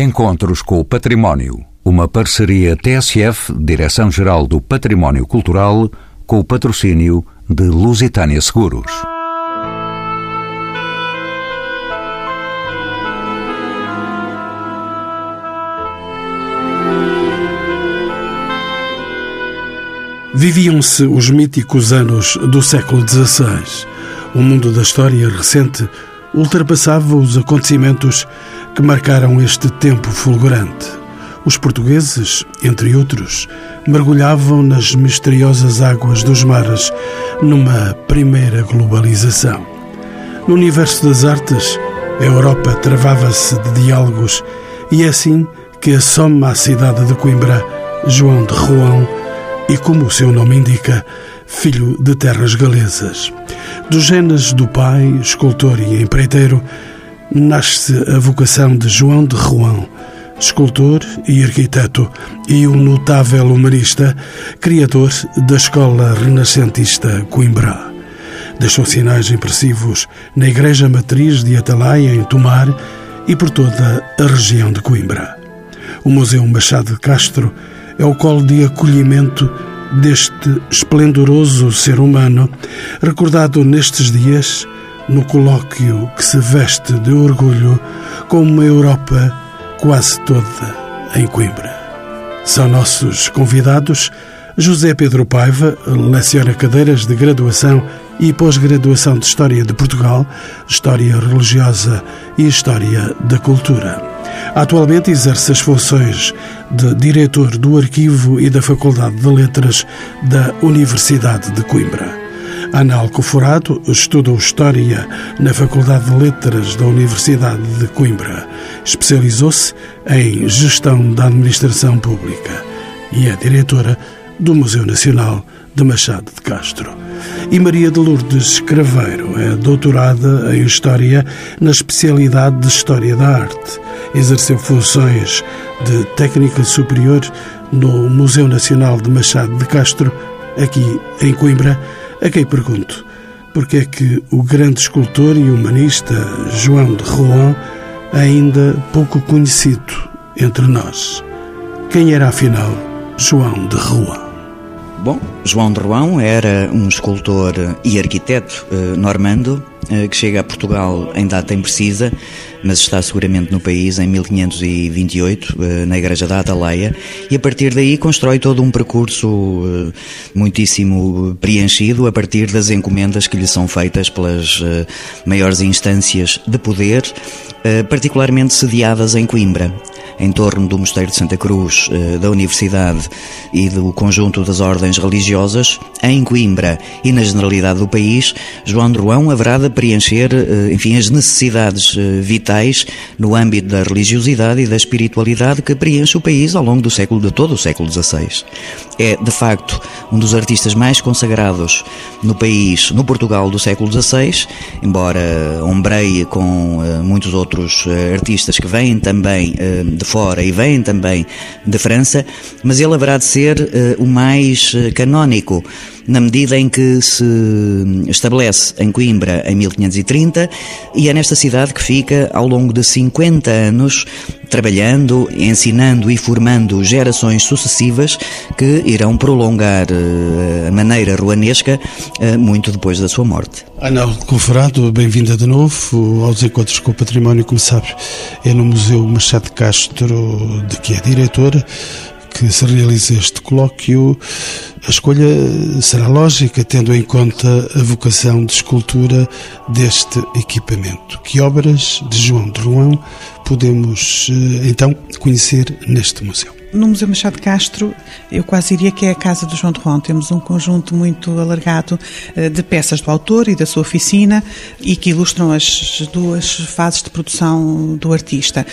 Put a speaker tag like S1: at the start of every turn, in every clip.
S1: Encontros com o Património. Uma parceria TSF, Direção-Geral do Património Cultural, com o patrocínio de Lusitânia Seguros.
S2: Viviam-se os míticos anos do século XVI. O mundo da história recente ultrapassava os acontecimentos que marcaram este tempo fulgurante. Os portugueses, entre outros, mergulhavam nas misteriosas águas dos mares numa primeira globalização. No universo das artes, a Europa travava-se de diálogos e é assim que assoma a cidade de Coimbra João de Rouen e, como o seu nome indica, filho de terras galesas. Dos genes do pai, escultor e empreiteiro, nasce a vocação de João de Rouen, escultor e arquiteto e um notável humanista, criador da escola renascentista Coimbra. Deixou sinais impressivos na Igreja Matriz de Atalaia, em Tomar, e por toda a região de Coimbra. O Museu Machado de Castro é o colo de acolhimento deste esplendoroso ser humano, recordado nestes dias no colóquio que se veste de orgulho com uma Europa quase toda em Coimbra. São nossos convidados José Pedro Paiva, leciona cadeiras de graduação e pós-graduação de História de Portugal, História Religiosa e História da Cultura. Atualmente exerce as funções de diretor do Arquivo e da Faculdade de Letras da Universidade de Coimbra. Ana Alcoforado estudou História na Faculdade de Letras da Universidade de Coimbra. Especializou-se em Gestão da Administração Pública e é diretora do Museu Nacional de Machado de Castro. E Maria de Lourdes Craveiro é doutorada em História na especialidade de História da Arte. Exerceu funções de técnica superior no Museu Nacional de Machado de Castro, aqui em Coimbra, a quem pergunto porque é que o grande escultor e humanista João de Rouen ainda pouco conhecido entre nós. Quem era afinal João de Rouen?
S3: Bom, João de Rouen era um escultor e arquiteto eh, normando eh, que chega a Portugal em data imprecisa, mas está seguramente no país em 1528, eh, na Igreja da Atalaia, e a partir daí constrói todo um percurso eh, muitíssimo preenchido a partir das encomendas que lhe são feitas pelas eh, maiores instâncias de poder, particularmente sediadas em Coimbra em torno do Mosteiro de Santa Cruz, eh, da Universidade e do conjunto das ordens religiosas, em Coimbra e na generalidade do país, João de Roão haverá de preencher, eh, enfim, as necessidades eh, vitais no âmbito da religiosidade e da espiritualidade que preenche o país ao longo do século de todo o século XVI. É, de facto, um dos artistas mais consagrados no país, no Portugal do século XVI, embora ombreie com muitos outros artistas que vêm também de fora e vêm também de França, mas ele haverá de ser uh, o mais canónico na medida em que se estabelece em Coimbra em 1530 e é nesta cidade que fica ao longo de 50 anos trabalhando, ensinando e formando gerações sucessivas que irão prolongar uh, a maneira ruanesca muito depois da sua morte.
S2: Ana Conferado, bem-vinda de novo aos Encontros com o Património, como sabe, é no Museu Machado Castro, de que é diretora, que se realiza este colóquio. A escolha será lógica, tendo em conta a vocação de escultura deste equipamento. Que obras de João de Rouen podemos, eh, então, conhecer neste museu?
S4: No Museu Machado de Castro, eu quase diria que é a casa do João de Rouen. Temos um conjunto muito alargado eh, de peças do autor e da sua oficina e que ilustram as duas fases de produção do artista.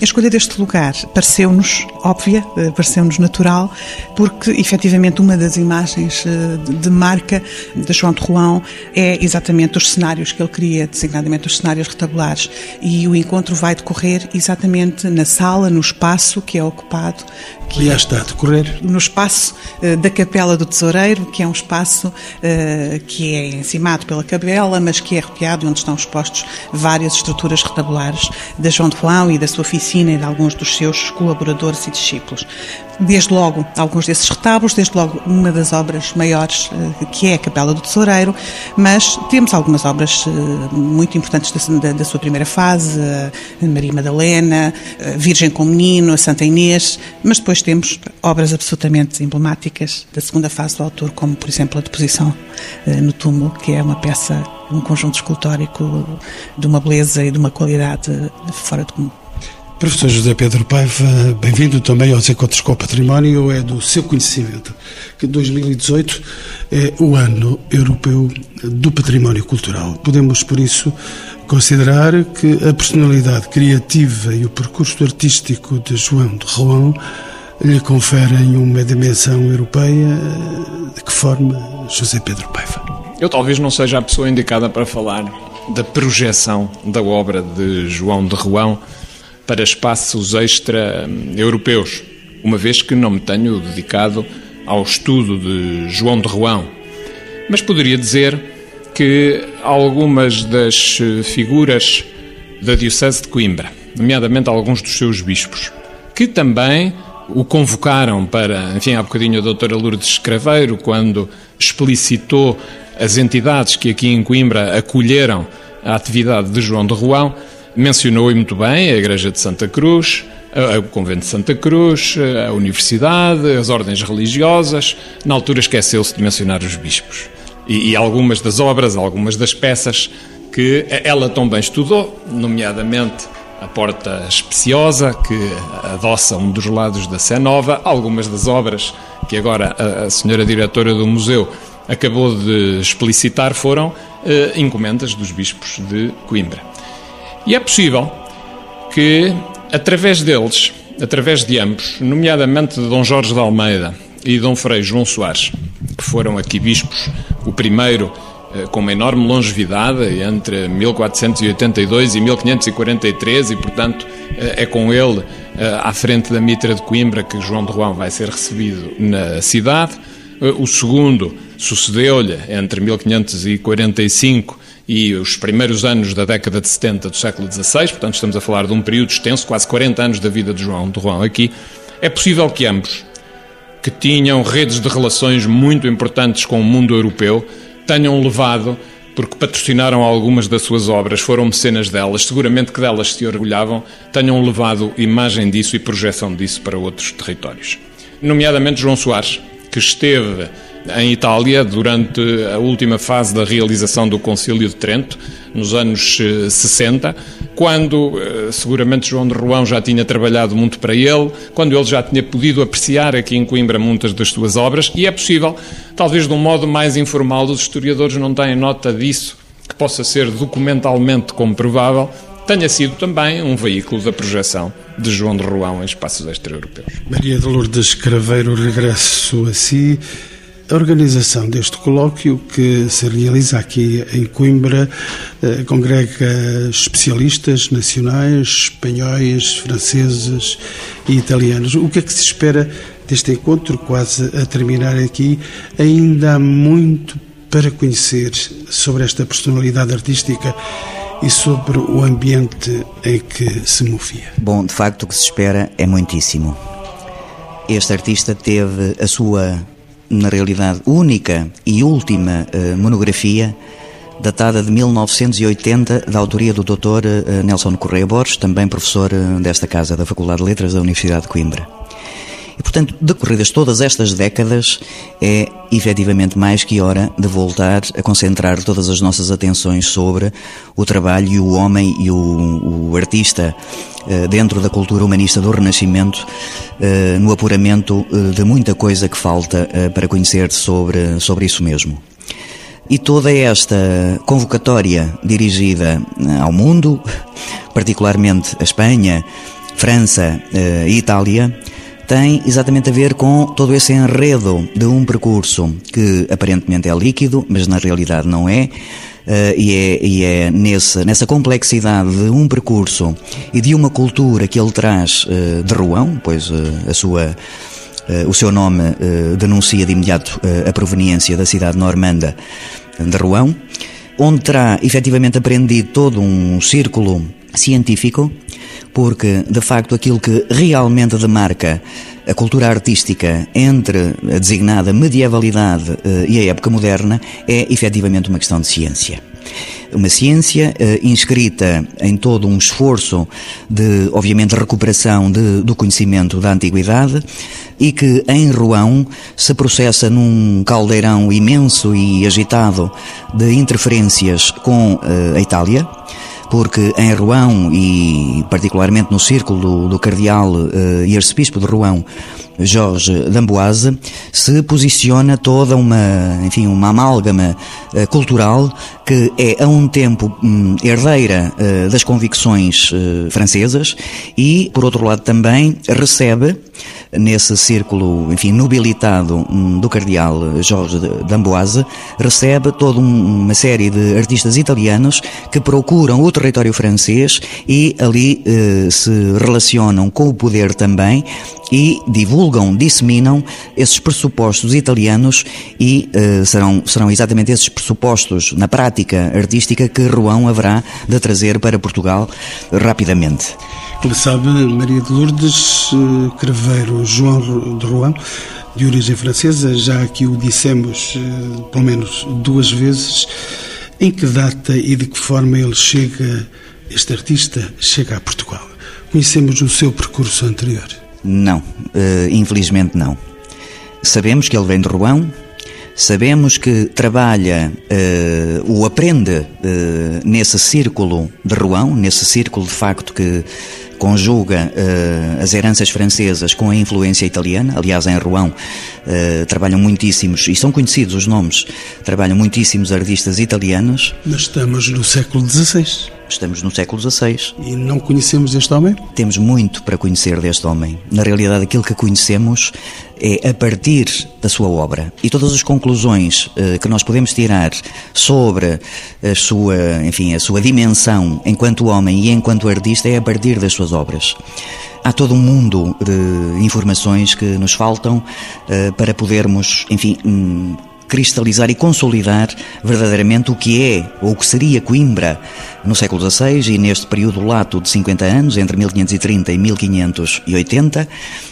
S4: A escolha deste lugar pareceu-nos óbvia, eh, pareceu-nos natural, porque efetivamente uma das imagens eh, de marca de João de Rouen é exatamente os cenários que ele cria, designadamente os cenários retabulares. E o encontro vai decorrer exatamente na sala, no espaço que é ocupado.
S2: Que Aliás, está a decorrer.
S4: No espaço uh, da Capela do Tesoureiro, que é um espaço que é encimado pela capela, mas que é e onde estão expostos várias estruturas retabulares da João de Rouen e da sua oficina oficina e de alguns dos seus colaboradores e discípulos. Desde logo, alguns desses retábulos, desde logo uma das obras maiores, eh, que é a Capela do Tesoureiro, mas temos algumas obras eh, muito importantes da, sua primeira fase, Maria Madalena, Virgem com Menino, Santa Inês, mas depois temos obras absolutamente emblemáticas da segunda fase do autor, como, por exemplo, a Deposição eh, no Túmulo, que é uma peça, um conjunto escultórico de uma beleza e de uma qualidade fora de comum.
S2: Professor José Pedro Paiva, bem-vindo também aos Encontros com o Património. É do seu conhecimento que 2018 é o ano europeu do património cultural. Podemos, por isso, considerar que a personalidade criativa e o percurso artístico de João de Rouen lhe conferem uma dimensão europeia. De que forma, José Pedro Paiva?
S5: Eu talvez não seja a pessoa indicada para falar da projeção da obra de João de Rouen para espaços extra-europeus, uma vez que não me tenho dedicado ao estudo de João de Rouen. Mas poderia dizer que algumas das figuras da Diocese de Coimbra, nomeadamente alguns dos seus bispos, que também o convocaram para, enfim, há bocadinho a doutora Lourdes Escraveiro, quando explicitou as entidades que aqui em Coimbra acolheram a atividade de João de Rouen, Mencionou e muito bem a Igreja de Santa Cruz, o Convento de Santa Cruz, a Universidade, as ordens religiosas. Na altura esqueceu-se de mencionar os bispos. E, e, algumas das obras, algumas das peças que ela também estudou, nomeadamente a Porta Especiosa, que adoça um dos lados da Sé Nova, algumas das obras que agora a, a senhora diretora do museu acabou de explicitar foram eh, encomendas dos bispos de Coimbra. E é possível que, através deles, através de ambos, nomeadamente de Dom Jorge de Almeida e Dom Frei João Soares, que foram aqui bispos, o primeiro eh, com uma enorme longevidade, entre 1482 e 1543, e portanto eh, é com ele eh, à frente da Mitra de Coimbra que João de Rouen vai ser recebido na cidade. O segundo sucedeu-lhe entre 1545 e os primeiros anos da década de 70 do século XVI, portanto estamos a falar de um período extenso, quase 40 anos da vida de João de João aqui, é possível que ambos, que tinham redes de relações muito importantes com o mundo europeu, tenham levado, porque patrocinaram algumas das suas obras, foram mecenas delas, seguramente que delas se orgulhavam, tenham levado imagem disso e projeção disso para outros territórios. Nomeadamente João Soares, que esteve em Itália durante a última fase da realização do Concílio de Trento, nos anos 60, eh, quando eh, seguramente João de Roão já tinha trabalhado muito para ele, quando ele já tinha podido apreciar aqui em Coimbra muitas das suas obras, e é possível, talvez de um modo mais informal, os historiadores não têm nota disso, que possa ser documentalmente comprovável, tenha sido também um veículo da projeção de João de Roão em espaços extra-europeus.
S2: Maria de Lourdes Craveiro, regresso a si. A organização deste colóquio, que se realiza aqui em Coimbra, eh, congrega especialistas nacionais, espanhóis, franceses e italianos. O que é que se espera deste encontro, quase a terminar aqui? Ainda há muito para conhecer sobre esta personalidade artística e sobre o ambiente em que se movia.
S3: Bom, de facto, o que se espera é muitíssimo. Este artista teve a sua na realidade, única e última uh, monografia, datada de 1980, da autoria do Dr. Uh, Nelson Correia Borges, também professor uh, desta casa da Faculdade de Letras da Universidade de Coimbra. E, portanto, decorridas todas estas décadas, é efetivamente mais que hora de voltar a concentrar todas as nossas atenções sobre o trabalho e o homem e o, o artista eh, dentro da cultura humanista do Renascimento, eh, no apuramento eh, de muita coisa que falta para conhecer sobre, sobre isso mesmo. E toda esta convocatória dirigida ao mundo, particularmente a Espanha, França e Itália, tem exatamente a ver com todo esse enredo de um percurso que aparentemente é líquido, mas na realidade não é. Uh, e é, e é nesse, nessa complexidade de um percurso e de uma cultura que ele traz uh, de Rouen, pois uh, a sua, o seu nome denuncia de imediato a proveniência da cidade normanda de Rouen, onde terá efetivamente aprendido todo um círculo científico porque de facto aquilo que realmente demarca a cultura artística entre a designada medievalidade eh, e a época moderna é efetivamente uma questão de ciência. Uma ciência eh, inscrita em todo um esforço de, obviamente, recuperação de, do conhecimento da antiguidade e que em Rouen se processa num caldeirão imenso e agitado de interferências com eh, a Itália porque em Rouen e particularmente no círculo do, do cardeal uh, e arcebispo de Rouen, Jorge d'Amboise, se posiciona toda uma, enfim, uma amálgama uh, cultural que é a um tempo um, herdeira uh, das convicções francesas e, por outro lado, também recebe nesse círculo, enfim, nobilitado um, do cardeal Jorge d'Amboise, recebe toda um, uma série de artistas italianos que procuram o território francês e ali eh, se relacionam com o poder também e divulgam, disseminam esses pressupostos italianos e eh, serão, serão exatamente esses pressupostos na prática artística que Rouen haverá de trazer para Portugal rapidamente.
S2: Ele sabe, Maria de Lourdes, eh, Craveiro João de Rouen, de origem francesa, já aqui o dissemos eh, pelo menos duas vezes. Em que data e de que forma ele chega, este artista, chega a Portugal? Conhecemos o seu percurso anterior?
S3: Não, uh, infelizmente não. Sabemos que ele vem de Rouen, sabemos que trabalha uh, aprende uh, nesse círculo de Rouen, nesse círculo de facto que conjuga uh, as heranças francesas com a influência italiana. Aliás, em Rouen trabalham muitíssimos, e são conhecidos os nomes, trabalham muitíssimos artistas italianos.
S2: Mas estamos no século XVI.
S3: Estamos no século XVI.
S2: E não conhecemos este homem?
S3: Temos muito para conhecer deste homem. Na realidade, aquilo que conhecemos é a partir da sua obra. E todas as conclusões uh, que nós podemos tirar sobre a sua, enfim, a sua dimensão enquanto homem e enquanto artista é a partir das suas obras. Há todo um mundo de informações que nos faltam uh, para podermos, enfim, um, cristalizar e consolidar verdadeiramente o que é ou o que seria Coimbra. No século XVI e neste período lato de 50 anos, entre 1530 e 1580,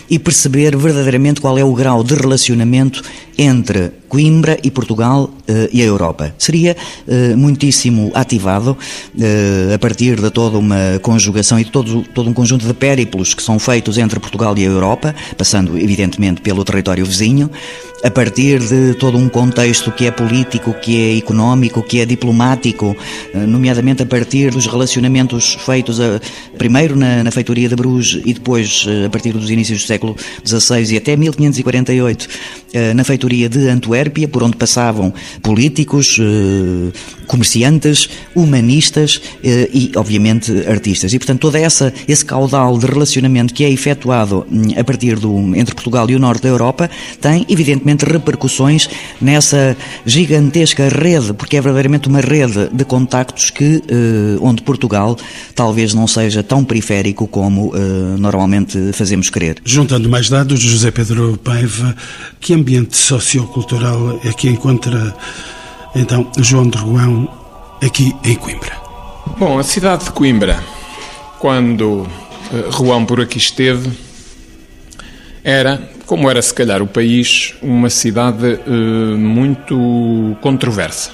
S3: e perceber verdadeiramente qual é o grau de relacionamento entre Coimbra e Portugal uh, e a Europa. Seria uh, muitíssimo ativado uh, a partir de toda uma conjugação e de todo, todo um conjunto de périplos que são feitos entre Portugal e a Europa, passando evidentemente pelo território vizinho, a partir de todo um contexto que é político, que é económico, que é diplomático, nomeadamente a partir dos relacionamentos feitos a, primeiro na, na feitoria de Bruges e depois a partir dos inícios do século XVI e até 1548 na feitoria de Antuérpia, por onde passavam políticos, comerciantes, humanistas e, obviamente, artistas. E, portanto, todo essa, esse caudal de relacionamento que é efetuado hum, a partir do, entre Portugal e o norte da Europa tem, evidentemente, repercussões nessa gigantesca rede, porque é verdadeiramente uma rede de contactos que, onde Portugal talvez não seja tão periférico como normalmente fazemos crer.
S2: Juntando mais dados, José Pedro Paiva, que ambiente sociocultural é que encontra então João de Rouen aqui em Coimbra?
S5: Bom, a cidade de Coimbra, quando uh, Rouen por aqui esteve, era, como era se calhar o país, uma cidade uh, muito controversa.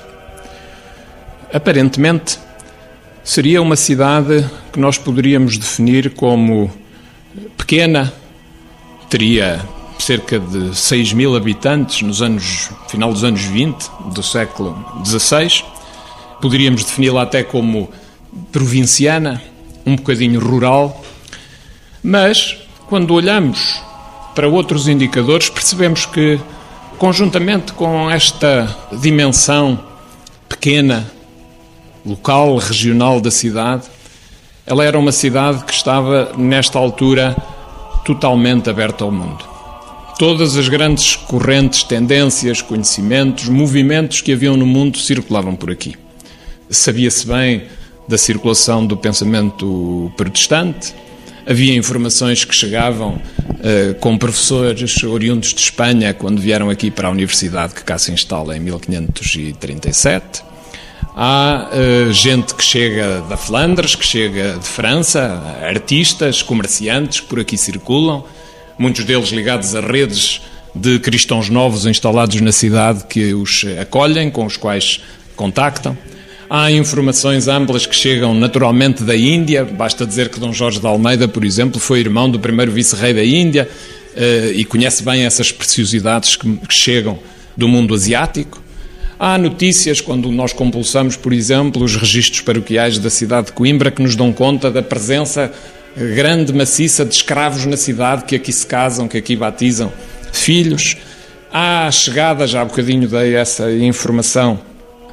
S5: Aparentemente, seria uma cidade que nós poderíamos definir como pequena, teria cerca de 6 mil habitantes nos anos final dos anos 20 do século XVI. Poderíamos defini-la até como provinciana, um bocadinho rural, mas quando olhamos para outros indicadores percebemos que conjuntamente com esta dimensão pequena, local, regional da cidade, ela era uma cidade que estava nesta altura totalmente aberta ao mundo. Todas as grandes correntes, tendências, conhecimentos, movimentos que haviam no mundo circulavam por aqui. Sabia-se bem da circulação do pensamento protestante, havia informações que chegavam uh, com professores oriundos de Espanha quando vieram aqui para a universidade que cá se instala em 1537. Há uh, gente que chega da Flandres, que chega de França, artistas, comerciantes que por aqui circulam, muitos deles ligados a redes de cristãos novos instalados na cidade que os acolhem, com os quais contactam. Há informações amplas que chegam naturalmente da Índia, basta dizer que Dom Jorge de Almeida, por exemplo, foi irmão do primeiro vice-rei da Índia uh, e conhece bem essas preciosidades que chegam do mundo asiático. Há notícias, quando nós compulsamos, por exemplo, os registros paroquiais da cidade de Coimbra, que nos dão conta da presença grande, maciça de escravos na cidade que aqui se casam, que aqui batizam filhos. Há chegada, já há bocadinho dei essa informação,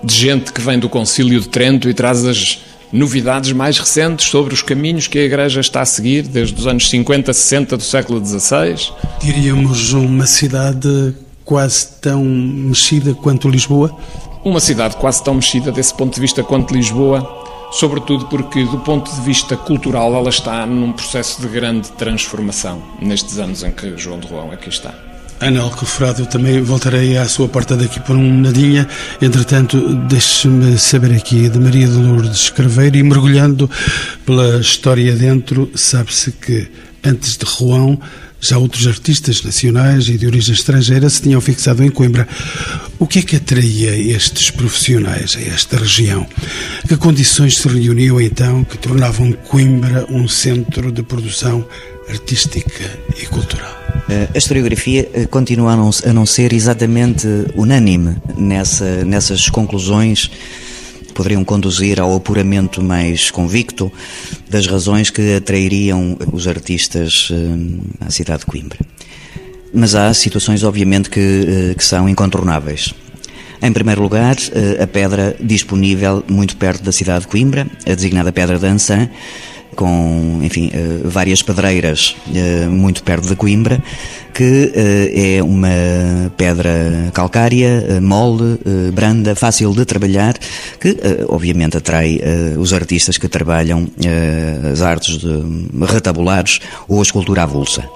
S5: de gente que vem do Concílio de Trento e traz as novidades mais recentes sobre os caminhos que a Igreja está a seguir desde os anos 50, 60 do século XVI.
S2: Diríamos uma cidade quase tão mexida quanto Lisboa?
S5: Uma cidade quase tão mexida desse ponto de vista quanto Lisboa, sobretudo porque, do ponto de vista cultural, ela está num processo de grande transformação nestes anos em que João de Roão aqui está.
S2: Ana Alcoforado, eu também voltarei à sua porta daqui por um nadinha. Entretanto, deixe-me saber aqui de Maria de Lourdes Craveiro e mergulhando pela história dentro, sabe-se que antes de Roão já outros artistas nacionais e de origem estrangeira se tinham fixado em Coimbra. O que é que atraía estes profissionais a esta região? Que condições se reuniam então que tornavam Coimbra um centro de produção artística e cultural?
S3: Eh, a historiografia eh, continua a não, a não ser exatamente unânime nessa, nessas conclusões poderiam conduzir ao apuramento mais convicto das razões que atrairiam os artistas eh, à cidade de Coimbra. Mas há situações, obviamente, que, eh, que são incontornáveis. Em primeiro lugar, eh, a pedra disponível muito perto da cidade de Coimbra, a designada Pedra de Ançã, com, enfim, várias pedreiras muito perto de Coimbra, que uh, é uma pedra calcária, mole, branda, fácil de trabalhar, que obviamente atrai os artistas que trabalham as artes de retabulares ou a escultura avulsa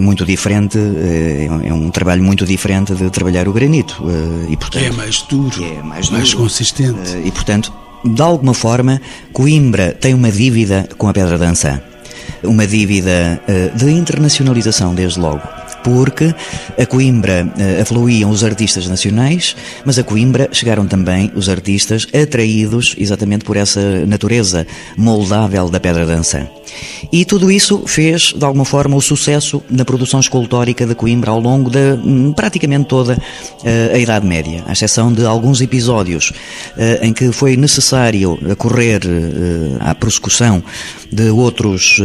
S3: muito diferente, é um trabalho muito diferente de trabalhar o granito.
S2: E, portanto, é mais duro,
S3: é mais,
S2: mais consistente.
S3: E, portanto, de alguma forma, Coimbra tem uma dívida com a Pedra de Ançã uma dívida eh, de internacionalização, desde logo porque a Coimbra uh, afluíam os artistas nacionais, mas a Coimbra chegaram também os artistas atraídos exatamente por essa natureza moldável da pedra dança. E tudo isso fez, de alguma forma, o sucesso na produção escultórica de Coimbra ao longo de hum, praticamente toda uh, a Idade Média, à exceção de alguns episódios uh, em que foi necessário correr à prossecução de outros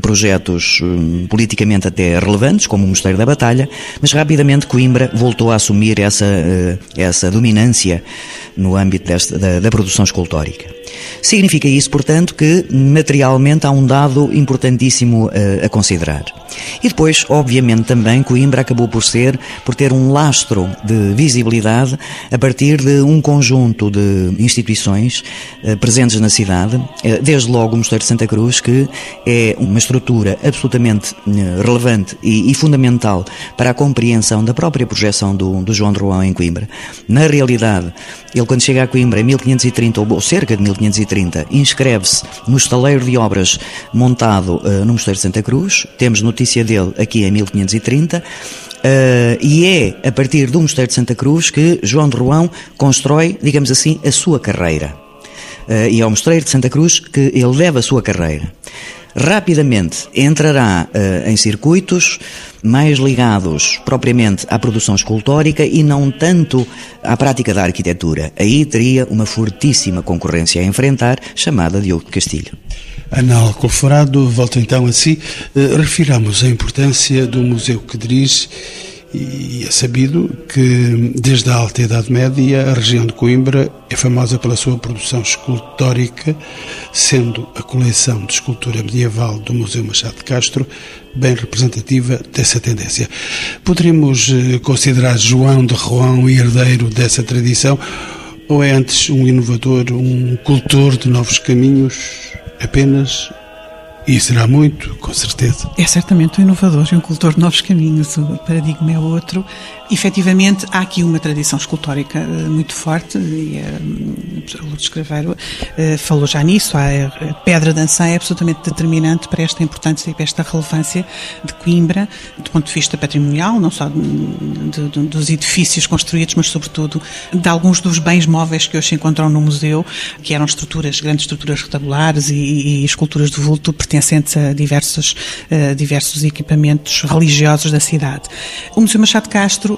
S3: projetos hum, politicamente até relevantes, como o da Batalha, mas rapidamente Coimbra voltou a assumir essa, eh, essa dominância no âmbito desta, da, da produção escultórica. Significa isso, portanto, que materialmente há um dado importantíssimo uh, a considerar. E depois, obviamente, também Coimbra acabou por ser, por ter um lastro de visibilidade a partir de um conjunto de instituições uh, presentes na cidade, desde logo o Mosteiro de Santa Cruz, que é uma estrutura absolutamente relevante e, e, fundamental para a compreensão da própria projeção do, do João de Roão em Coimbra. Na realidade, ele quando chega a Coimbra em 1530, ou cerca de 1530, inscreve-se no estaleiro de obras montado uh, no Mosteiro de Santa Cruz. Temos notícia dele aqui em 1530. Uh, eh, e é a partir do Mosteiro de Santa Cruz que João de Roão constrói, digamos assim, a sua carreira. Uh, e é ao Mosteiro de Santa Cruz que ele leva a sua carreira rapidamente entrará uh, em circuitos mais ligados propriamente à produção escultórica e não tanto à prática da arquitetura. Aí teria uma fortíssima concorrência a enfrentar, chamada Diogo de Castilho.
S2: Ana Alcoforado, volto então a si. Uh, refiramos a importância do museu que dirige e é sabido que, desde a Alta Idade Média, a região de Coimbra é famosa pela sua produção escultórica, sendo a coleção de escultura medieval do Museu Machado de Castro bem representativa dessa tendência. Poderíamos eh, considerar João de Roão herdeiro dessa tradição, ou é antes um inovador, um cultor de novos caminhos, apenas E será muito, com certeza.
S4: É certamente um inovador e um cultor de novos caminhos. O paradigma é outro. Efetivamente, há aqui uma tradição escultórica eh, muito forte e o professor Lourdes Craveiro eh, falou já nisso. A pedra de Ansã é absolutamente determinante para esta importância e para esta relevância de Coimbra, do ponto de vista patrimonial, não só de, de, dos edifícios construídos, mas sobretudo de alguns dos bens móveis que hoje se encontram no museu, que eram estruturas, grandes estruturas retabulares e, e esculturas de vulto pertencentes a diversos, a diversos equipamentos religiosos da cidade. O Museu Machado Castro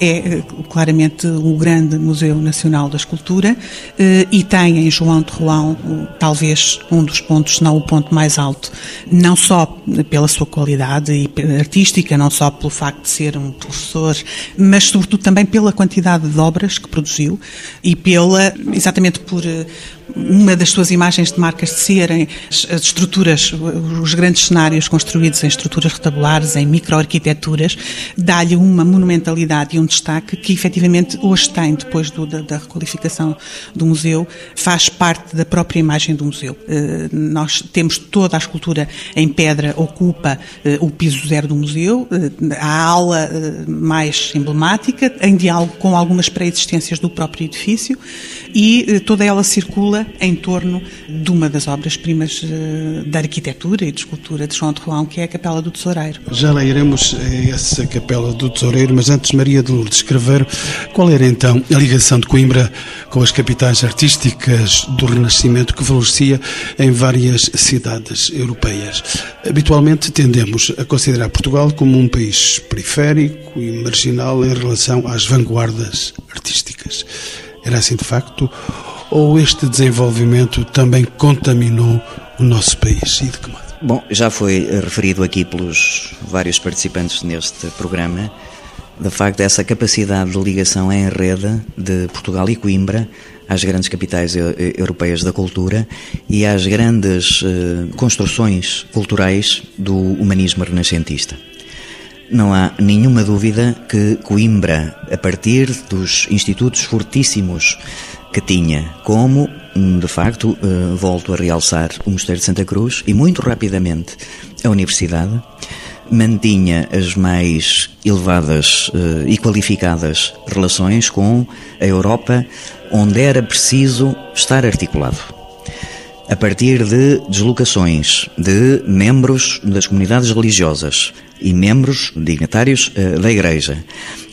S4: é claramente o grande Museu Nacional da Escultura eh, e tem em João de Roão talvez um dos pontos, se não o ponto mais alto, não só pela sua qualidade artística, não só pelo facto de ser um professor, mas sobretudo também pela quantidade de obras que produziu e pela, exatamente por eh, uma das suas imagens de marcas de serem as estruturas, os grandes cenários construídos em estruturas retabulares, em microarquiteturas, dá-lhe uma monumentalidade e um destaque que efetivamente hoje tem, depois do, da, da, requalificação do museu, faz parte da própria imagem do museu. Uh, nós temos toda a escultura em pedra, ocupa uh, o piso zero do museu, uh, a ala mais emblemática, em diálogo com algumas pré-existências do próprio edifício e toda ela circula em torno de uma das obras-primas da arquitetura e de escultura de João de Roão, que é a Capela do Tesoureiro.
S2: Já lá iremos a essa Capela do Tesoureiro, mas antes Maria de Lourdes Craveiro, qual era então a ligação de Coimbra com as capitais artísticas do Renascimento que florescia em várias cidades europeias? Habitualmente tendemos a considerar Portugal como um país periférico e marginal em relação às vanguardas artísticas. Era assim de facto? Ou este desenvolvimento também contaminou o nosso país? E de que modo?
S3: Bom, já foi referido aqui pelos vários participantes neste programa de facto essa capacidade de ligação em rede de Portugal e Coimbra às grandes capitais europeias da cultura e às grandes uh, construções culturais do humanismo renascentista. Não há nenhuma dúvida que Coimbra, a partir dos institutos fortíssimos que tinha, como, de facto, uh, volto a realçar o Mosteiro de Santa Cruz e muito rapidamente a Universidade, mantinha as mais elevadas uh, e qualificadas relações com a Europa, onde era preciso estar articulado. A partir de deslocações de membros das comunidades religiosas e membros dignatários uh, da Igreja,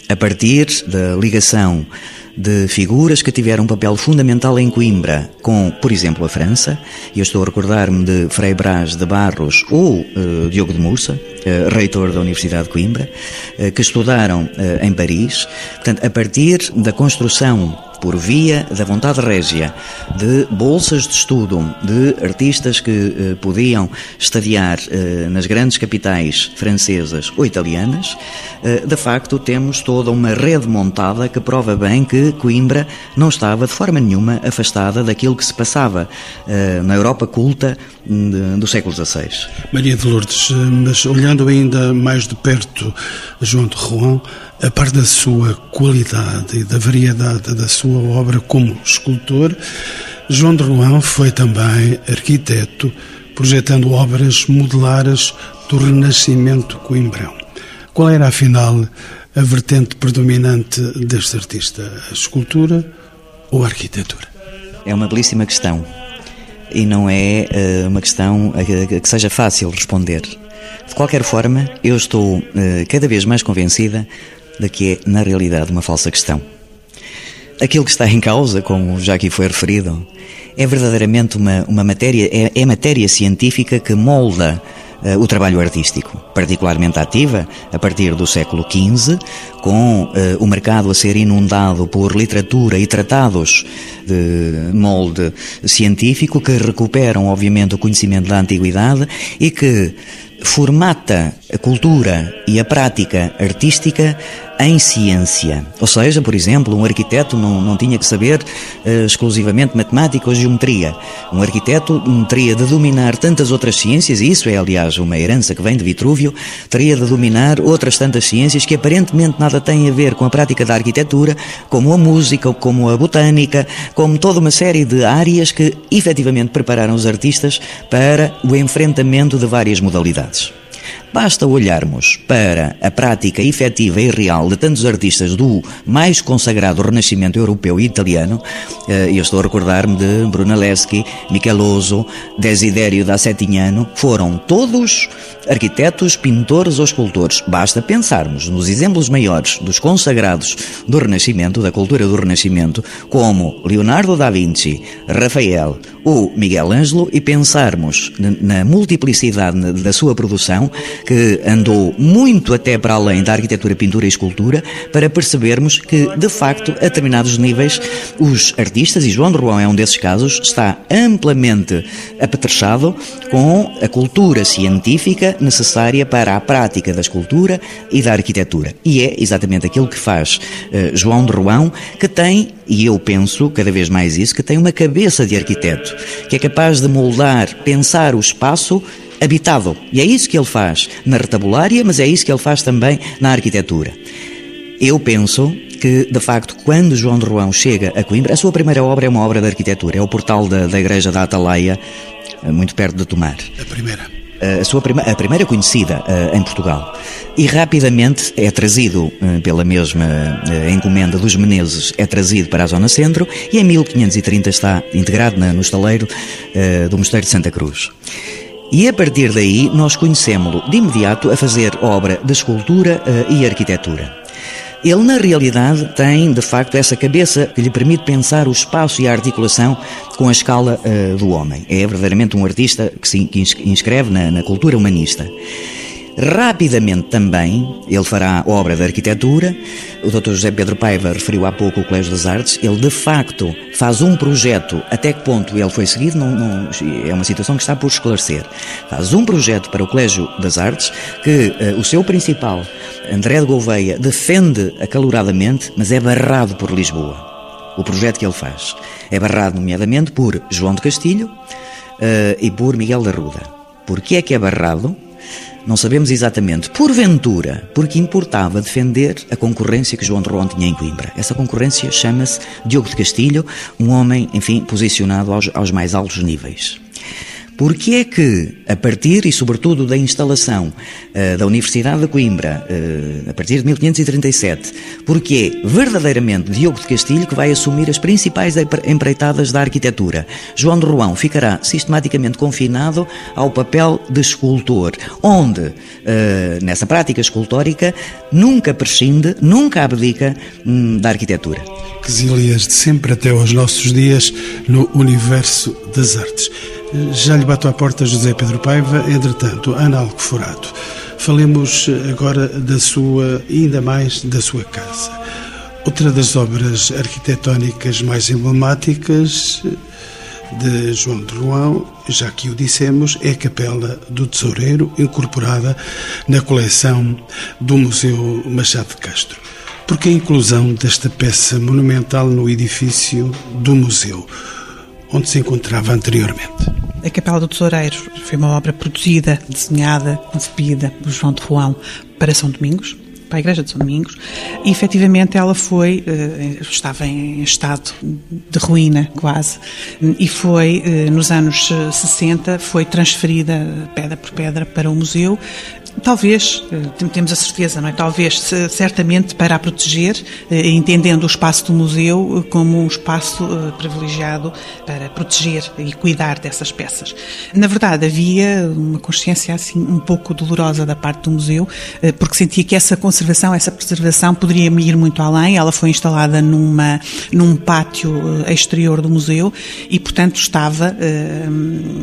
S3: a partir da ligação de figuras que tiveram um papel fundamental em Coimbra, com, por exemplo, a França, e eu estou a recordar-me de Frei Brás de Barros ou uh, Diogo de Mursa, uh, reitor da Universidade de Coimbra, uh, que estudaram em Paris. Portanto, a partir da construção por via da vontade régia de bolsas de estudo de artistas que eh, podiam estadiar eh, nas grandes capitais francesas ou italianas, eh, de facto temos toda uma rede montada que prova bem que Coimbra não estava de forma nenhuma afastada daquilo que se passava eh, na Europa culta de, do século XVI.
S2: Maria de Lourdes, eh, mas olhando ainda mais de perto João de Rouen, a par da sua qualidade e da variedade da sua obra como escultor, João de Rouen foi também arquiteto, projetando obras modelares do Renascimento coimbrão. Qual era, afinal, a vertente predominante deste artista? A escultura ou a arquitetura?
S3: É uma belíssima questão e não é uh, uma questão que seja fácil responder. De qualquer forma, eu estou uh, cada vez mais convencida de que é, na realidade, uma falsa questão. Aquilo que está em causa, como já aqui foi referido, é verdadeiramente uma, uma matéria, é, é matéria científica que molda uh, o trabalho artístico, particularmente ativa a partir do século XV, com uh, o mercado a ser inundado por literatura e tratados de molde científico que recuperam, obviamente, o conhecimento da antiguidade e que formata a cultura e a prática artística em ciência. Ou seja, por exemplo, um arquiteto não, não tinha que saber uh, exclusivamente matemática ou geometria. Um arquiteto teria de dominar tantas outras ciências, e isso é, aliás, uma herança que vem de Vitrúvio, teria de dominar outras tantas ciências que aparentemente nada têm a ver com a prática da arquitetura, como a música, como a botânica, como toda uma série de áreas que efetivamente prepararam os artistas para o enfrentamento de várias modalidades. Basta olharmos para a prática efetiva e real de tantos artistas do mais consagrado Renascimento europeu e italiano. Eh, eu estou a recordar-me de Brunelleschi, Micheloso, Desiderio da Settignano. Foram todos arquitetos, pintores ou escultores. Basta pensarmos nos exemplos maiores dos consagrados do Renascimento, da cultura do Renascimento, como Leonardo da Vinci, Rafael ou Miguel Ângelo, e pensarmos na multiplicidade da sua produção que andou muito até para além da arquitetura, pintura e escultura, para percebermos que, de facto, a determinados níveis, os artistas, e João de Rouen é um desses casos, está amplamente apetrechado com a cultura científica necessária para a prática da escultura e da arquitetura. E é exatamente aquilo que faz uh, João de Rouen, que tem, e eu penso cada vez mais isso, que tem uma cabeça de arquiteto, que é capaz de moldar, pensar o espaço habitado. E é isso que ele faz na retabulária, mas é isso que ele faz também na arquitetura. Eu penso que, de facto, quando João de Roão chega a Coimbra, a sua primeira obra é uma obra de arquitetura, é o portal da, da Igreja da Atalaia, eh, muito perto de Tomar.
S2: A primeira
S3: eh, a, sua prima, a primeira conhecida uh, em Portugal. E rapidamente é trazido uh, pela mesma uh, encomenda dos Menezes, é trazido para a Zona Centro e em 1530 está integrado na, no estaleiro do Mosteiro de Santa Cruz. E a partir daí nós conhecemos-lo de imediato a fazer obra de escultura uh, e arquitetura. Ele, na realidade, tem de facto essa cabeça que lhe permite pensar o espaço e a articulação com a escala uh, do homem. É verdadeiramente um artista que se inscreve na, na cultura humanista. Rapidamente também, ele fará obra de arquitetura. O Dr. José Pedro Paiva referiu há pouco o Colégio das Artes. Ele, de facto, faz um projeto. Até que ponto ele foi seguido, não, não, é uma situação que está por esclarecer. Faz um projeto para o Colégio das Artes que uh, o seu principal, André de Gouveia, defende acaloradamente, mas é barrado por Lisboa. O projeto que ele faz é barrado, nomeadamente, por João de Castilho uh, e por Miguel da Ruda. Porquê é que é barrado? Não sabemos exatamente, porventura, porque importava defender a concorrência que João de Roão tinha em Coimbra. Essa concorrência chama-se Diogo de Castilho, um homem, enfim, posicionado aos, aos mais altos níveis. Porque é que, a partir e sobretudo da instalação uh, da Universidade de Coimbra, uh, a partir de 1537, porque é verdadeiramente Diogo de Castilho que vai assumir as principais empreitadas da arquitetura. João de Roão ficará sistematicamente confinado ao papel de escultor, onde, uh, nessa prática escultórica, nunca prescinde, nunca abdica um, da arquitetura.
S2: Quesílias de sempre até aos nossos dias no universo das artes. Já lhe bato à porta José Pedro Paiva, entretanto, Ana Alcoforado. Falemos agora da sua, ainda mais da sua casa. Outra das obras arquitetónicas mais emblemáticas de João de Roão, já que o dissemos, é a Capela do Tesoureiro, incorporada na coleção do Museu Machado de Castro. Porque a inclusão desta peça monumental no edifício do museu, onde se encontrava anteriormente?
S4: A Capela do Tesoureiro foi uma obra produzida, desenhada, concebida por João de Roão para São Domingos, para a Igreja de São Domingos, e efetivamente ela foi, eh, estava em estado de ruína quase, e foi, eh, nos anos 60, foi transferida pedra por pedra para o museu, Talvez, eh, temos a certeza, não é? Talvez, certamente, para a proteger, eh, entendendo o espaço do museu eh, como um espaço privilegiado para proteger e cuidar dessas peças. Na verdade, havia uma consciência assim um pouco dolorosa da parte do museu, porque sentia que essa conservação, essa preservação poderia ir muito além. Ela foi instalada numa, num pátio exterior do museu e, portanto, estava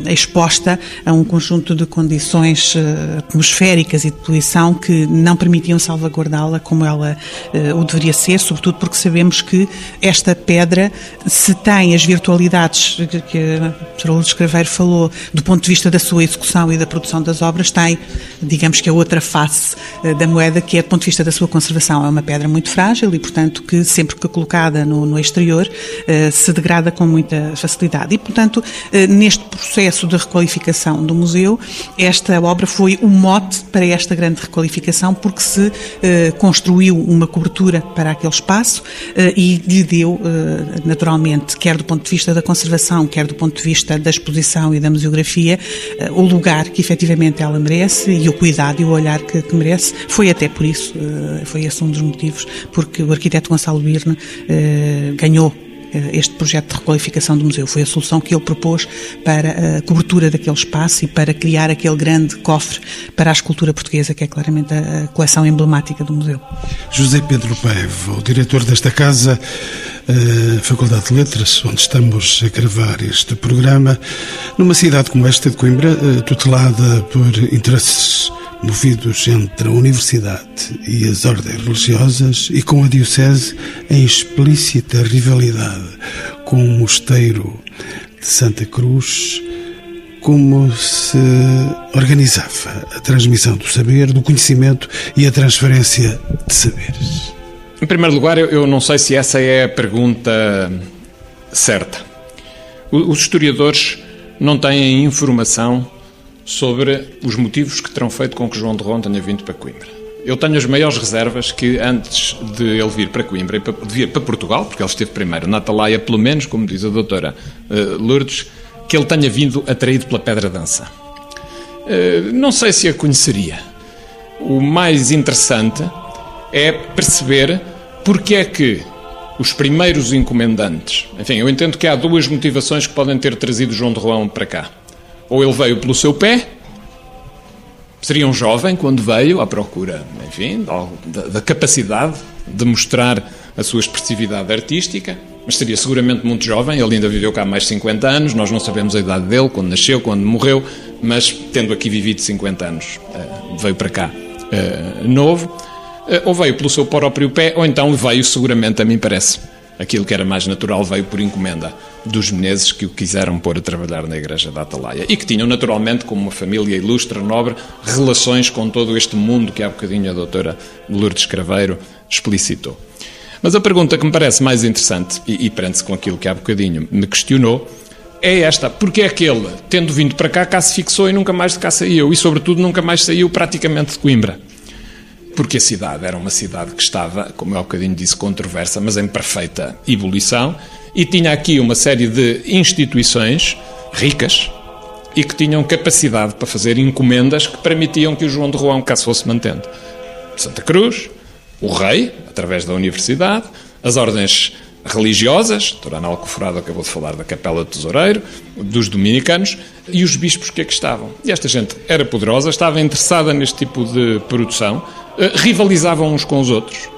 S4: exposta a um conjunto de condições atmosféricas químicas e de poluição que não permitiam salvaguardá-la como ela uh, o deveria ser, sobretudo porque sabemos que esta pedra, se tem as virtualidades que a professora Lourdes Craveiro falou, do ponto de vista da sua execução e da produção das obras, tem, digamos que a outra face uh, da moeda, que é do ponto de vista da sua conservação. É uma pedra muito frágil e, portanto, que sempre que colocada no, no exterior uh, se degrada com muita facilidade. E, portanto, neste processo de requalificação do museu, esta obra foi um mote para esta grande requalificação, porque se eh, construiu uma cobertura para aquele espaço eh, e lhe deu, eh, naturalmente, quer do ponto de vista da conservação, quer do ponto de vista da exposição e da museografia, eh, o lugar que efetivamente ela merece e o cuidado e o olhar que, que merece. Foi até por isso, eh, foi esse um dos motivos, porque o arquiteto Gonçalo Birne eh, ganhou este projeto de requalificação do museu. Foi a solução que ele propôs para a cobertura daquele espaço e para criar aquele grande cofre para a escultura portuguesa, que é claramente a coleção emblemática do museu.
S2: José Pedro Paiva, o diretor desta casa, a Faculdade de Letras, onde estamos a gravar este programa, numa cidade como esta de Coimbra, eh, tutelada por interesses movidos entre a Universidade e as ordens religiosas e com a Diocese em explícita rivalidade com o Mosteiro de Santa Cruz, como se organizava a transmissão do saber, do conhecimento e a transferência de saberes?
S5: Em primeiro lugar, eu não sei se essa é a pergunta certa. Os historiadores não têm informação sobre os motivos que terão feito com que João de Ron tenha vindo para Coimbra. Eu tenho as maiores reservas que antes de ele vir para Coimbra, de vir para Portugal, porque ele esteve primeiro na Atalaia, pelo menos, como diz a doutora uh, Lourdes, que ele tenha vindo atraído pela Pedra Dança. Uh, não sei se a conheceria. O mais interessante é perceber porque é que os primeiros encomendantes. Enfim, eu entendo que há duas motivações que podem ter trazido João de Roão para cá. Ou ele veio pelo seu pé, seria um jovem quando veio à procura, enfim, da, da capacidade de mostrar a sua expressividade artística, mas seria seguramente muito jovem, ele ainda viveu cá mais de 50 anos, nós não sabemos a idade dele, quando nasceu, quando morreu, mas tendo aqui vivido 50 anos, eh, veio para cá eh, novo, ou veio pelo seu próprio pé, ou então veio seguramente, a mim parece, aquilo que era mais natural veio por encomenda dos Menezes que o quiseram pôr a trabalhar na Igreja da Atalaia e que tinham naturalmente, como uma família ilustre, nobre, relações com todo este mundo que há bocadinho a doutora Lourdes Craveiro explicitou. Mas a pergunta que me parece mais interessante, e, e prende-se com aquilo que há bocadinho me questionou, é esta: porque é que ele, tendo vindo para cá, cá se fixou e nunca mais de cá saiu? E, sobretudo, nunca mais saiu praticamente de Coimbra porque a cidade era uma cidade que estava, como eu há bocadinho disse, controversa, mas em perfeita ebulição, e tinha aqui uma série de instituições ricas e que tinham capacidade para fazer encomendas que permitiam que o João de Roão cá se fosse mantendo. Santa Cruz, o rei, através da universidade, as ordens religiosas, Torana Alcoforado acabou de falar da Capela do Tesoureiro, dos dominicanos e os bispos que aqui estavam. E esta gente era poderosa, estava interessada neste tipo de produção, rivalizavam uns com os outros.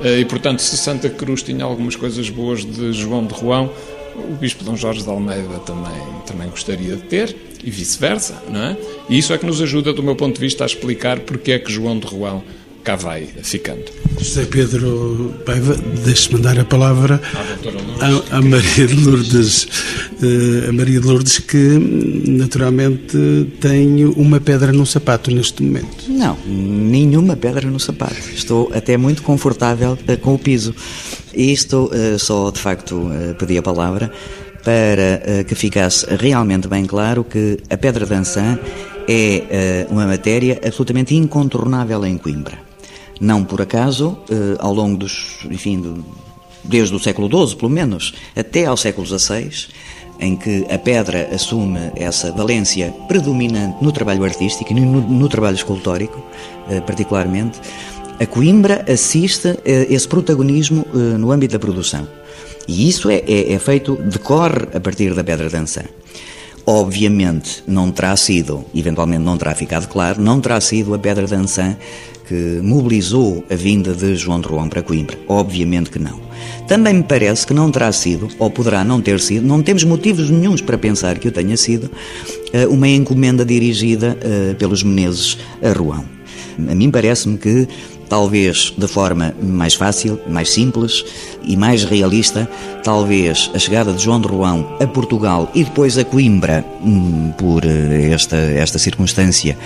S5: Eh, e, portanto, se Santa Cruz tinha algumas coisas boas de João de Roão, o Bispo Dom Jorge de Almeida também, também gostaria de ter, e vice-versa, não é? E isso é que nos ajuda, do meu ponto de vista, a explicar porque é que João de Roão cá vai ficando.
S2: José Pedro Paiva, deixe-me dar a palavra à, Maria de Lourdes. Eh, a Maria de Lourdes que naturalmente tem uma pedra no sapato neste momento.
S3: Não, nenhuma pedra no sapato. Estou até muito confortável eh, com o piso. E isto eh, só de facto pedi a palavra para que ficasse realmente bem claro que a pedra dançã é uma matéria absolutamente incontornável em Coimbra. Não por acaso, eh, ao longo dos, enfim, desde o século XII, pelo menos, até ao século XVI, em que a pedra assume essa valência predominante no trabalho artístico e no, no trabalho escultórico, eh, particularmente, a Coimbra assiste a esse protagonismo eh, no âmbito da produção. E isso é, é, é feito, decorre a partir da pedra dançã. Obviamente não terá sido, eventualmente não terá ficado claro, não terá sido a Pedra Dançã que mobilizou a vinda de João de Roão para Coimbra. Obviamente que não. Também me parece que não terá sido, ou poderá não ter sido, não temos motivos nenhums para pensar que o tenha sido, eh, uma encomenda dirigida eh, pelos Menezes a Roão. A mim parece-me que talvez de forma mais fácil, mais simples e mais realista, talvez a chegada de João de Roão a Portugal e depois a Coimbra, hum, por eh, esta, esta circunstância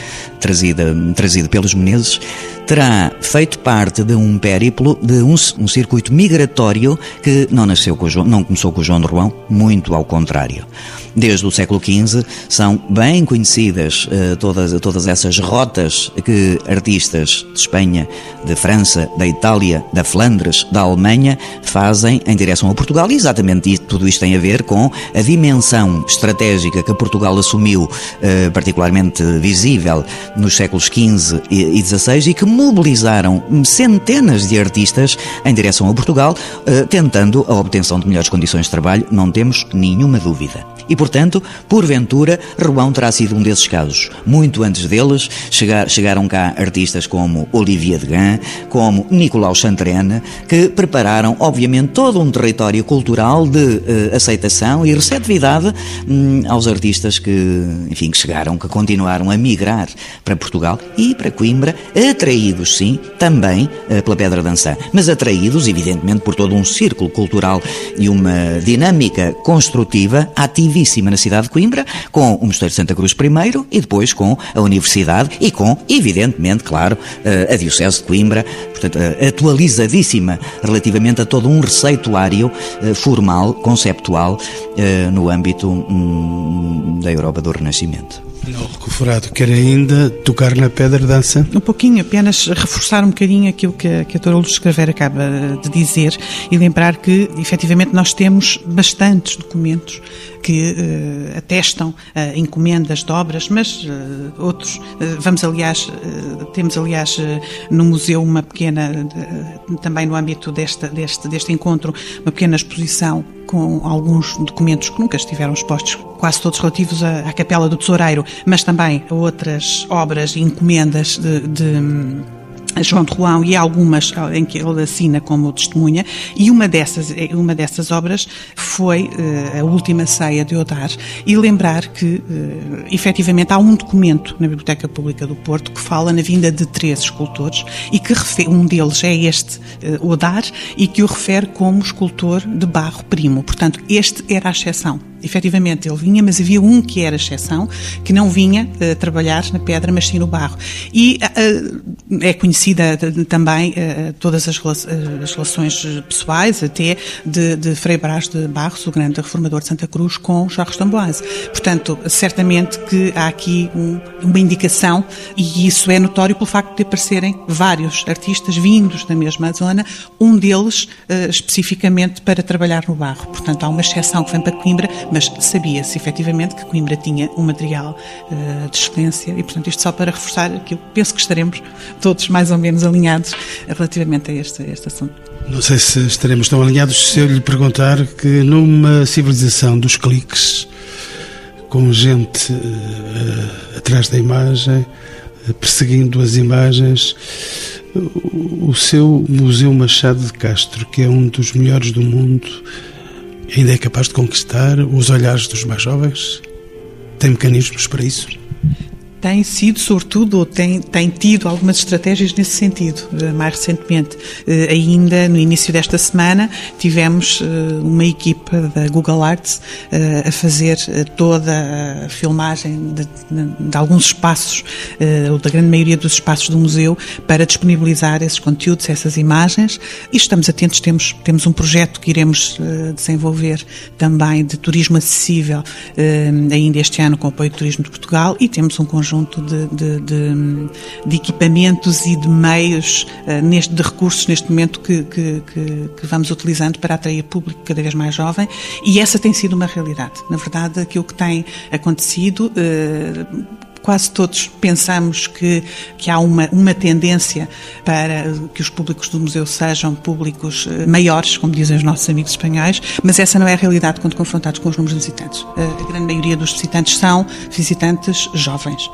S3: trazida, trazida pelos Menezes, terá feito parte de um périplo, de um, um circuito migratório que não nasceu com João, não começou com João de Roão, muito ao contrário. Desde o século XV são bem conhecidas uh, todas, todas essas rotas que artistas de Espanha, de França, da Itália, da Flandres, da Alemanha fazem em direção a Portugal e exatamente tudo isto tem a ver com a dimensão estratégica que Portugal assumiu, uh, particularmente visível nos séculos XV e XVI e que mobilizaram centenas de artistas em direção a Portugal, uh, tentando a obtenção de melhores condições de trabalho, não temos nenhuma dúvida. E, portanto, porventura, Rouen terá sido um desses casos. Muito antes deles, chegar, chegaram cá artistas como Olivier Degan, como Nicolau Chantrenne, que prepararam, obviamente, todo um território cultural de uh, aceitação e receptividade um, aos artistas que, enfim, que chegaram, que continuaram a migrar para Portugal e para Coimbra, atraídos, sim, também uh, pela Pedra Dançã, mas atraídos, evidentemente, por todo um círculo cultural e uma dinâmica construtiva ativa na cidade de Coimbra, com o Mosteiro de Santa Cruz primeiro e depois com a Universidade e com, evidentemente, claro, eh, a Diocese de Coimbra, portanto, eh, atualizadíssima relativamente a todo um receituário eh, formal, conceptual, no âmbito hum, da Europa do Renascimento.
S2: Não, Recoforado, quer ainda tocar na pedra dança?
S4: Um pouquinho, apenas reforçar um bocadinho aquilo que, que a Dora Luz Escrever acaba de dizer e lembrar que, efetivamente, nós temos bastantes documentos que uh, atestam uh, encomendas de obras, mas uh, outros, vamos aliás, temos aliás no museu uma pequena, também no âmbito desta, deste, deste encontro, uma pequena exposição com alguns documentos que nunca estiveram expostos, quase todos relativos à, à Capela do Tesoureiro, mas também a outras obras e encomendas de, de João de Roão e algumas em que ele assina como testemunha, e uma dessas, uma dessas obras foi uh, a última ceia de Odar, e lembrar que, uh, efetivamente, há um documento na Biblioteca Pública do Porto que fala na vinda de três escultores, e que um deles é este uh, Odar, e que o refere como escultor de barro primo. Portanto, este era a exceção efetivamente ele vinha, mas havia um que era exceção, que não vinha uh, trabalhar na pedra, mas sim no barro. E uh, é conhecida também uh, todas as, as, relações pessoais, até de, de Frei Brás de Barros, o grande reformador de Santa Cruz, com Jorge Tamboise. Portanto, certamente que há aqui um, uma indicação, e isso é notório pelo facto de aparecerem vários artistas vindos da mesma zona, um deles especificamente para trabalhar no barro. Portanto, há uma exceção que vem para Coimbra, mas sabia-se efetivamente que Coimbra tinha um material uh, de excelência e, portanto, isto só para reforçar aquilo. Penso que estaremos todos mais ou menos alinhados relativamente a este, a este assunto.
S2: Não sei se estaremos tão alinhados se eu lhe perguntar que numa civilização dos cliques, com gente uh, atrás da imagem, uh, perseguindo as imagens, o seu Museu Machado de Castro, que é um dos melhores do mundo, ainda é capaz de conquistar os olhares dos mais jovens? Tem mecanismos para isso?
S4: Tem sido, sobretudo, ou tem, tem tido algumas estratégias nesse sentido, eh, mais recentemente. Eh, ainda no início desta semana tivemos eh, uma equipa da Google Arts a fazer toda a filmagem de, de alguns espaços, ou da grande maioria dos espaços do museu, para disponibilizar esses conteúdos, essas imagens. E estamos atentos, temos, temos um projeto que iremos desenvolver também de turismo acessível ainda este ano com o apoio do Turismo de Portugal e temos um conjunto conjunto de, de, de, de equipamentos e de meios, uh, neste, de recursos neste momento que, que, que, que, vamos utilizando para atrair público cada vez mais jovem e essa tem sido uma realidade. Na verdade, aquilo que tem acontecido. Quase todos pensamos que, que há uma, uma tendência para que os públicos do museu sejam públicos eh, maiores, como dizem os nossos amigos espanhóis, mas essa não é a realidade quando confrontados com os números de visitantes. A grande maioria dos visitantes são visitantes jovens.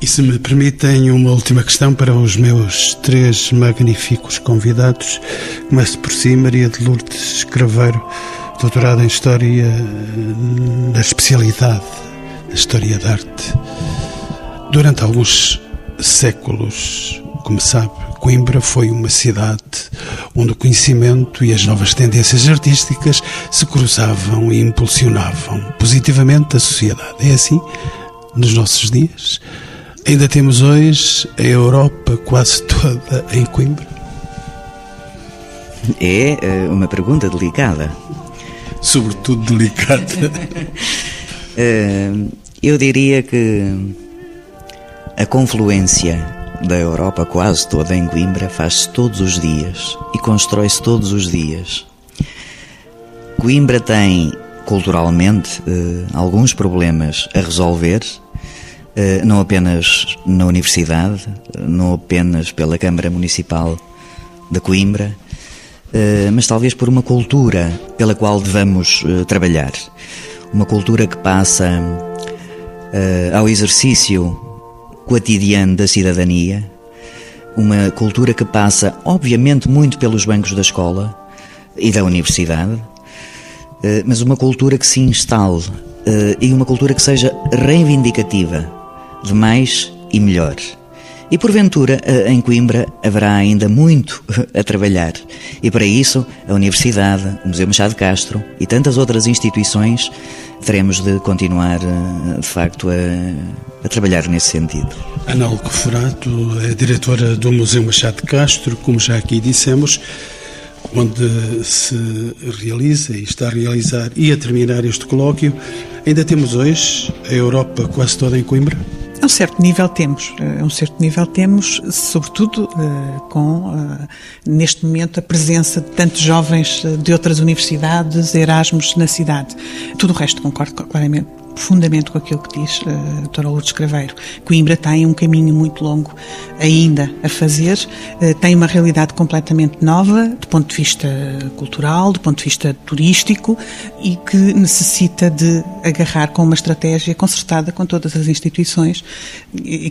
S2: E se me permitem uma última questão para os meus três magníficos convidados. Começo por si, Maria de Lourdes Craveiro, doutorada em História eh, da especialidade da História da Arte. Durante alguns séculos, como sabe, Coimbra foi uma cidade onde o conhecimento e as novas tendências artísticas se cruzavam e impulsionavam positivamente a sociedade. É assim nos nossos dias? Ainda temos hoje a Europa quase toda em Coimbra?
S3: É eh, uma pergunta delicada.
S2: Sobretudo delicada.
S3: Eh, eu diria que a confluência da Europa quase toda em Coimbra faz-se todos os dias e constrói-se todos os dias. Coimbra tem, culturalmente, eh, alguns problemas a resolver, eh, não apenas na Universidade, não apenas pela Câmara Municipal de Coimbra, eh, mas talvez por uma cultura pela qual devamos trabalhar. Uma cultura que passa ao exercício cotidiano da cidadania, uma cultura que passa, obviamente, muito pelos bancos da escola e da universidade, eh, mas uma cultura que se instale eh, e uma cultura que seja reivindicativa de mais e melhor. E porventura, eh, em Coimbra, haverá ainda muito a trabalhar. E para isso, a Universidade, o Museu Machado Castro e tantas outras instituições teremos de continuar, de facto, a, a trabalhar nesse sentido.
S2: Ana Alcoforato é diretora do Museu Machado Castro, como já aqui dissemos, onde se realiza e está a realizar e a terminar este colóquio. Ainda temos hoje a Europa quase toda em Coimbra?
S4: A um certo nível temos, a um certo nível temos, sobretudo eh, com, eh, neste momento, a presença de tantos jovens eh, de outras universidades, Erasmus na cidade. Tudo o resto concordo claramente profundamente com aquilo que diz a uh, doutora Lourdes Craveiro. Coimbra tem um caminho muito longo ainda a fazer, uh, tem uma realidade completamente nova do ponto de vista cultural, do ponto de vista turístico e que necessita de agarrar com uma estratégia concertada com todas as instituições,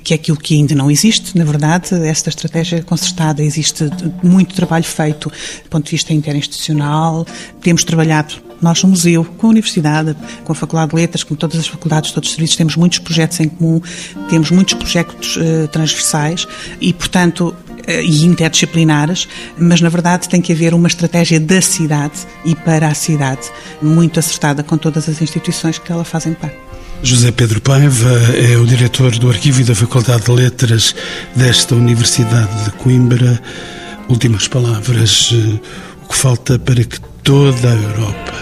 S4: que é aquilo que ainda não existe, na verdade, esta estratégia concertada existe muito trabalho feito do ponto de vista interinstitucional, temos trabalhado nós, no museu, com a Universidade, com a Faculdade de Letras, com todas as faculdades, todos os serviços, temos muitos projetos em comum, temos muitos projetos uh, transversais e, portanto, uh, e interdisciplinares, mas na verdade tem que haver uma estratégia da cidade e para a cidade, muito acertada com todas as instituições que ela fazem parte.
S2: José Pedro Paiva é o diretor do Arquivo e da Faculdade de Letras desta Universidade de Coimbra. Últimas palavras, eh, o que falta para que toda a Europa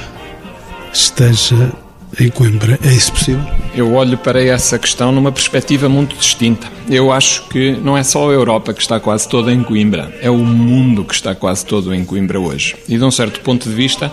S2: esteja em Coimbra. É isso possível?
S5: Eu olho para essa questão numa perspectiva muito distinta. Eu acho que não é só a Europa que está quase toda em Coimbra, é o mundo que está quase todo em Coimbra hoje. E de um certo ponto de vista,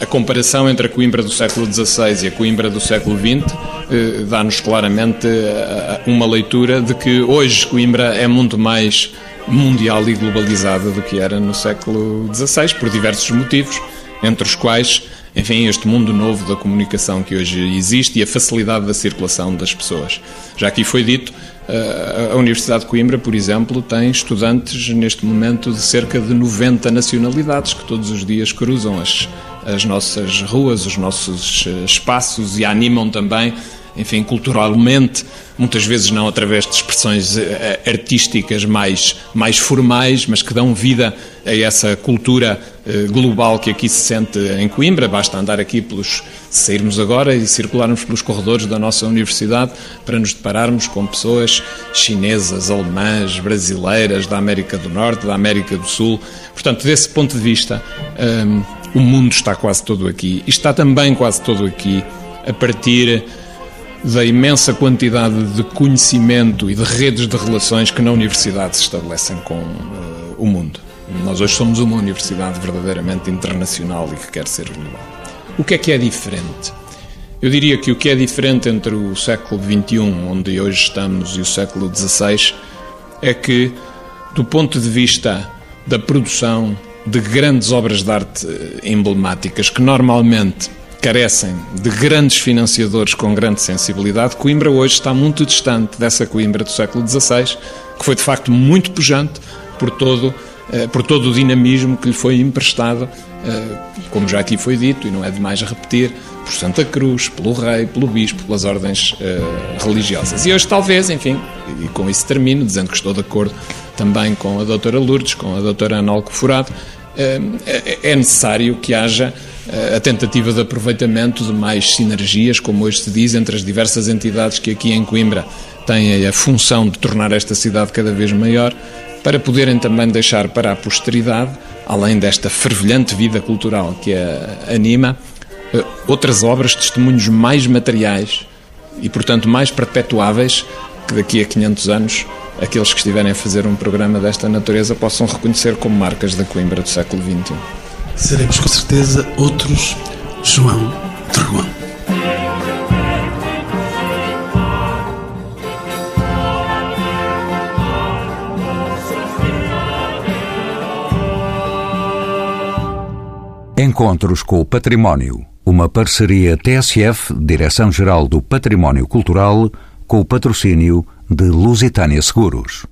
S5: a comparação entre a Coimbra do século XVI e a Coimbra do século XX eh, dá-nos claramente eh, uma leitura de que hoje Coimbra é muito mais mundial e globalizada do que era no século XVI, por diversos motivos, entre os quais enfim, este mundo novo da comunicação que hoje existe e a facilidade da circulação das pessoas. Já aqui foi dito, eh, a Universidade de Coimbra, por exemplo, tem estudantes neste momento de cerca de 90 nacionalidades que todos os dias cruzam as, as nossas ruas, os nossos eh, espaços e animam também enfim, culturalmente, muitas vezes não através de expressões eh, artísticas mais, mais formais, mas que dão vida a essa cultura eh, global que aqui se sente em Coimbra. Basta andar aqui pelos. sairmos agora e circularmos pelos corredores da nossa universidade para nos depararmos com pessoas chinesas, alemãs, brasileiras, da América do Norte, da América do Sul. Portanto, desse ponto de vista, um, o mundo está quase todo aqui. E está também quase todo aqui a partir da imensa quantidade de conhecimento e de redes de relações que na universidade se estabelecem com uh, o mundo. Nós hoje somos uma universidade verdadeiramente internacional e que quer ser global. O que é que é diferente? Eu diria que o que é diferente entre o século XXI, onde hoje estamos, e o século XVI, é que, do ponto de vista da produção de grandes obras de arte emblemáticas, que normalmente carecem de grandes financiadores com grande sensibilidade, Coimbra hoje está muito distante dessa Coimbra do século XVI, que foi de facto muito pujante por todo, eh, por todo o dinamismo que lhe foi emprestado, eh, como já aqui foi dito, e não é demais repetir, por Santa Cruz, pelo rei, pelo bispo, pelas ordens eh, religiosas. E hoje talvez, enfim, e com isso termino, dizendo que estou de acordo também com a doutora Lourdes, com a doutora Anolco Furado, é necessário que haja a tentativa de aproveitamento de mais sinergias, como hoje se diz, entre as diversas entidades que aqui em Coimbra têm a função de tornar esta cidade cada vez maior, para poderem também deixar para a posteridade, além desta fervilhante vida cultural que a anima, eh, outras obras, testemunhos mais materiais e, portanto, mais perpetuáveis que daqui a 500 anos aqueles que estiverem a fazer um programa desta natureza possam reconhecer como marcas da Coimbra do século XXI
S2: seremos com certeza outros João Dragão.
S1: Encontros com o Património. Uma parceria TSF, Direção-Geral do Património Cultural, com o patrocínio de Lusitânia Seguros.